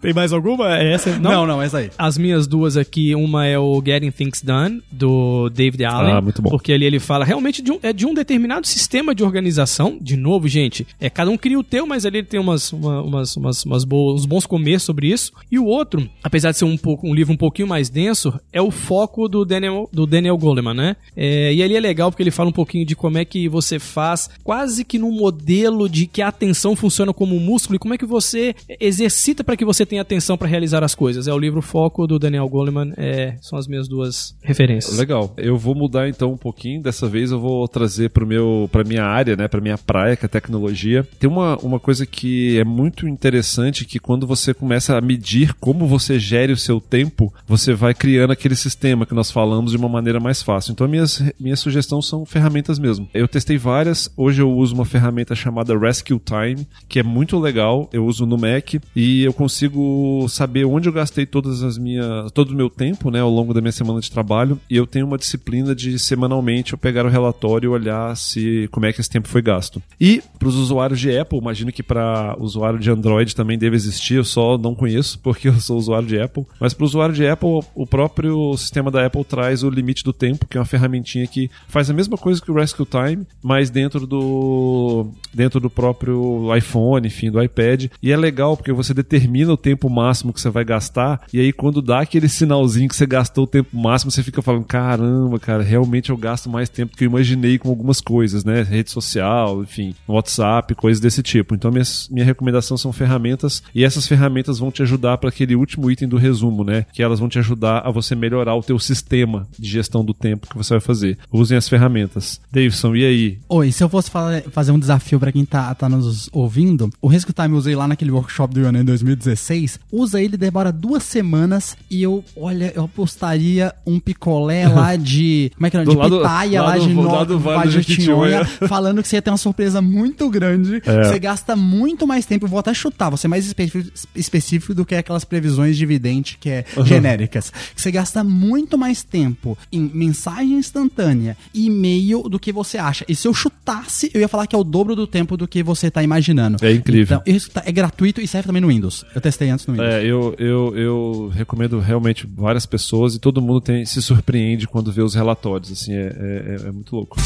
[SPEAKER 3] Tem mais alguma? É essa?
[SPEAKER 2] Não, não, essa aí.
[SPEAKER 3] As minhas duas aqui, uma é o Getting Things Done, do David Allen.
[SPEAKER 1] Ah, muito bom.
[SPEAKER 3] Porque ali ele fala realmente de um, é de um determinado sistema de organização. De novo, gente, é cada um cria o teu, mas ali ele tem umas, uma- umas, umas, umas boas, uns bons começos sobre isso. E o outro, apesar de ser um, pouco, um livro um pouquinho mais denso, é o foco do Daniel, do Daniel Goleman, né? É, e ali é legal porque ele fala um pouquinho de como é que você faz, quase que num modelo de que a atenção funciona como um músculo e como é que você exercita para que você tenha atenção para realizar as coisas. É o livro Foco do Daniel Goleman, é, são as minhas duas referências.
[SPEAKER 1] Legal. Eu vou mudar então um pouquinho. Dessa vez eu vou trazer para meu para minha área, né, para minha praia, que é tecnologia. Tem uma, uma coisa que é muito interessante que quando você começa a medir como você gere o seu tempo, você vai criando aquele sistema que nós falamos de uma maneira mais fácil. Então minhas minhas sugestões são ferramentas mesmo. Eu testei várias. Hoje eu uso uma ferramenta chamada Rescue Time, que é muito legal. Eu uso no Mac e e eu consigo saber onde eu gastei todas as minhas, todo o meu tempo, né, ao longo da minha semana de trabalho, e eu tenho uma disciplina de semanalmente eu pegar o relatório e olhar se como é que esse tempo foi gasto. E para os usuários de Apple, imagino que para usuário de Android também deve existir, eu só não conheço porque eu sou usuário de Apple, mas para o usuário de Apple, o próprio sistema da Apple traz o limite do tempo, que é uma ferramentinha que faz a mesma coisa que o Rescue Time, mas dentro do dentro do próprio iPhone, enfim, do iPad. E é legal porque você determina o tempo máximo que você vai gastar, e aí quando dá aquele sinalzinho que você gastou o tempo máximo, você fica falando: caramba, cara, realmente eu gasto mais tempo do que eu imaginei com algumas coisas, né? Rede social, enfim, WhatsApp, coisas desse tipo. Então, minha, minha recomendação são ferramentas, e essas ferramentas vão te ajudar para aquele último item do resumo, né? Que elas vão te ajudar a você melhorar o teu sistema de gestão do tempo que você vai fazer. Usem as ferramentas. Davidson, e aí?
[SPEAKER 2] Oi, se eu fosse fa- fazer um desafio pra quem tá, tá nos ouvindo, o Rescue Time eu usei lá naquele workshop do Ionan em 2016. Usa ele, demora duas semanas e eu, olha, eu apostaria um picolé lá [laughs] de. Como é que é?
[SPEAKER 1] Do
[SPEAKER 2] De
[SPEAKER 1] lado-
[SPEAKER 2] pitaia
[SPEAKER 1] lá
[SPEAKER 2] lá,
[SPEAKER 1] do-
[SPEAKER 2] de
[SPEAKER 1] lá do
[SPEAKER 2] no,
[SPEAKER 1] Vale do
[SPEAKER 2] do Jequitinhonha. falando que você ia ter uma surpresa muito grande.
[SPEAKER 1] É.
[SPEAKER 2] Você gasta muito mais tempo. Eu vou até chutar, vou ser mais específico, específico do que aquelas previsões de vidente que é genéricas. Que você gasta muito mais tempo em mensagem instantânea e e-mail do que você acha. E se eu chutasse, eu ia falar que é o dobro do tempo do que você tá imaginando.
[SPEAKER 1] É incrível.
[SPEAKER 2] Então, isso tá- é gratuito e serve também no Windows. Eu testei antes no Windows.
[SPEAKER 1] É, eu, eu, eu recomendo realmente várias pessoas e todo mundo tem, se surpreende quando vê os relatórios. Assim, é, é, é- é muito louco.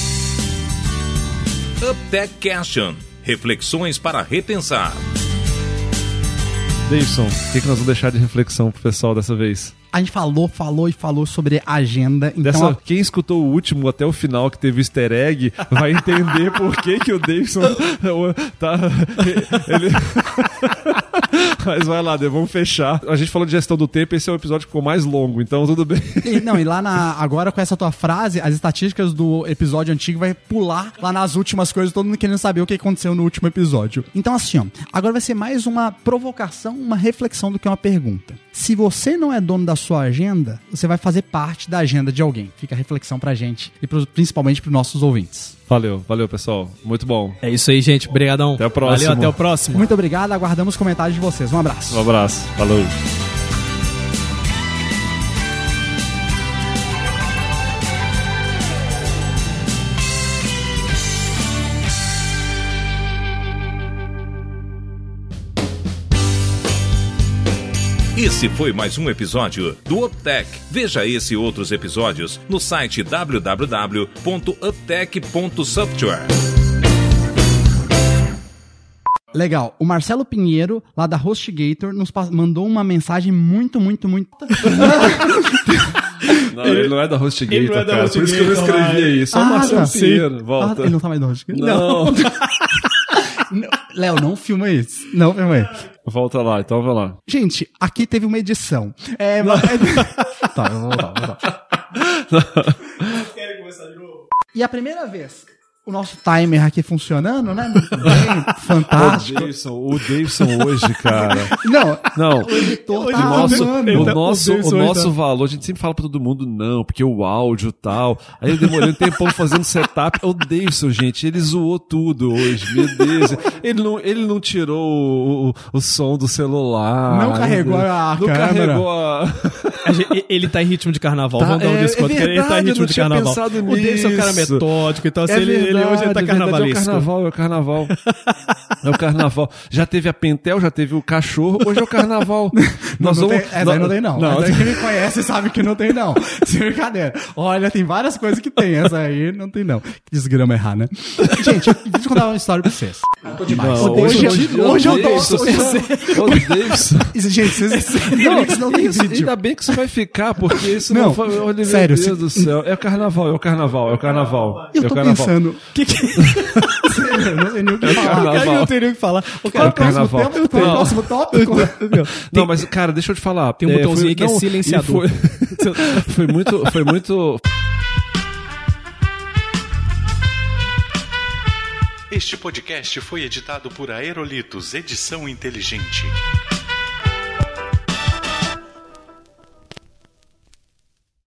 [SPEAKER 4] UpTech Question. Reflexões para repensar.
[SPEAKER 1] Davidson, o que, que nós vamos deixar de reflexão pro pessoal dessa vez?
[SPEAKER 2] A gente falou, falou e falou sobre agenda. Então,
[SPEAKER 1] Dessa, quem escutou o último até o final que teve easter egg vai entender por que, que o Davidson tá. Ele... [laughs] Mas vai lá, vamos fechar. A gente falou de gestão do tempo, esse é o episódio que ficou mais longo, então tudo bem.
[SPEAKER 2] E, não, e lá na. Agora com essa tua frase, as estatísticas do episódio antigo vai pular lá nas últimas coisas, todo mundo querendo saber o que aconteceu no último episódio. Então, assim, ó, agora vai ser mais uma provocação, uma reflexão do que uma pergunta. Se você não é dono da sua agenda, você vai fazer parte da agenda de alguém. Fica a reflexão pra gente e pros- principalmente pros nossos ouvintes.
[SPEAKER 1] Valeu, valeu, pessoal. Muito bom.
[SPEAKER 3] É isso aí, gente. Obrigadão.
[SPEAKER 1] Até o próximo.
[SPEAKER 3] Valeu, até o próximo.
[SPEAKER 2] Muito obrigado, aguardamos os comentários de vocês. Um abraço.
[SPEAKER 1] Um abraço. Falou.
[SPEAKER 4] Esse foi mais um episódio do UpTech. Veja esse e outros episódios no site www.uptech.software.
[SPEAKER 2] Legal. O Marcelo Pinheiro, lá da HostGator, nos mandou uma mensagem muito, muito, muito. [laughs]
[SPEAKER 1] Não, ele não é da HostGator,
[SPEAKER 3] não é da
[SPEAKER 1] cara. Por isso que eu não escrevi aí. Só o Marcelo
[SPEAKER 2] tá.
[SPEAKER 1] Pinheiro. Volta.
[SPEAKER 2] Ah, ele não tá mais da HostGator?
[SPEAKER 1] Não. [laughs]
[SPEAKER 2] Não. Léo, não filma isso. Não filma isso.
[SPEAKER 1] Volta lá, então vai lá.
[SPEAKER 2] Gente, aqui teve uma edição. É, [laughs] mas... tá, eu vou voltar, vou voltar. [laughs] E a primeira vez, o nosso timer aqui funcionando, né? Muito bem, [laughs]
[SPEAKER 1] O
[SPEAKER 2] fantástico.
[SPEAKER 1] Davidson, o Davidson hoje, cara.
[SPEAKER 2] Não,
[SPEAKER 1] Não,
[SPEAKER 2] o tá
[SPEAKER 1] nosso, o nosso,
[SPEAKER 3] o
[SPEAKER 1] o nosso
[SPEAKER 3] tá-
[SPEAKER 1] valor, a gente sempre fala pra todo mundo, não, porque o áudio e tal. Aí eu demorei um tempão fazendo setup. O Davidson, gente, ele zoou tudo hoje, meu Deus. Ele não, ele não tirou o, o, o som do celular.
[SPEAKER 2] Não carregou a
[SPEAKER 1] Não
[SPEAKER 2] câmera.
[SPEAKER 1] carregou a...
[SPEAKER 3] Ele tá em ritmo de carnaval.
[SPEAKER 1] Tá,
[SPEAKER 3] Vamos dar um
[SPEAKER 1] é-
[SPEAKER 3] desconto.
[SPEAKER 1] é
[SPEAKER 3] que ele tá
[SPEAKER 1] verdade,
[SPEAKER 3] em
[SPEAKER 1] eu
[SPEAKER 3] ritmo
[SPEAKER 1] não
[SPEAKER 3] de carnaval. O Davidson é um cara metódico, então assim,
[SPEAKER 1] É
[SPEAKER 3] ele, ele hoje ele tá
[SPEAKER 1] verdade, é verdade,
[SPEAKER 3] carnavalesco.
[SPEAKER 1] É o carnaval, é o carnaval. É o carnaval. Já teve a Pentel, já teve o cachorro, hoje é o carnaval. [laughs]
[SPEAKER 2] Não,
[SPEAKER 1] Nós
[SPEAKER 2] não
[SPEAKER 1] vamos.
[SPEAKER 2] tem, essa aí não tem, não.
[SPEAKER 1] Não, [laughs]
[SPEAKER 2] quem me conhece sabe que não tem, não. [laughs] Sem brincadeira. Olha, tem várias coisas que tem. Essa aí não tem, não. Que desgrama errar, né? Gente, deixa eu contar uma história pra vocês. Eu tô demais.
[SPEAKER 1] Não,
[SPEAKER 2] hoje,
[SPEAKER 1] hoje-
[SPEAKER 2] hoje, hoje eu tô.
[SPEAKER 1] Davidson, Ô, Davidson.
[SPEAKER 2] Gente, vocês não, não tem vídeo.
[SPEAKER 1] ainda bem que isso vai ficar, porque isso não,
[SPEAKER 2] Não,
[SPEAKER 1] foi. Olha,
[SPEAKER 2] sério,
[SPEAKER 1] meu Deus
[SPEAKER 2] se-
[SPEAKER 1] do céu. É o carnaval, é o carnaval, é o carnaval.
[SPEAKER 2] Eu
[SPEAKER 1] é o
[SPEAKER 2] tô
[SPEAKER 1] carnaval.
[SPEAKER 2] pensando. [laughs] Que que... Sério, não sei nem o que falar. Cara, eu não tenho nem o que falar. O
[SPEAKER 1] É
[SPEAKER 2] cara,
[SPEAKER 1] o
[SPEAKER 2] o próximo
[SPEAKER 1] carnaval.
[SPEAKER 2] tempo, é
[SPEAKER 1] Não.
[SPEAKER 2] próximo tópico? [laughs]
[SPEAKER 1] Não, mas, cara, deixa eu te falar.
[SPEAKER 3] Tem um
[SPEAKER 1] é,
[SPEAKER 3] botãozinho
[SPEAKER 1] foi-
[SPEAKER 3] que é
[SPEAKER 1] não, e
[SPEAKER 3] silenciador.
[SPEAKER 1] Foi, [laughs] foi muito. Foi muito.
[SPEAKER 5] Este podcast foi editado por Aerolitos Edição Inteligente.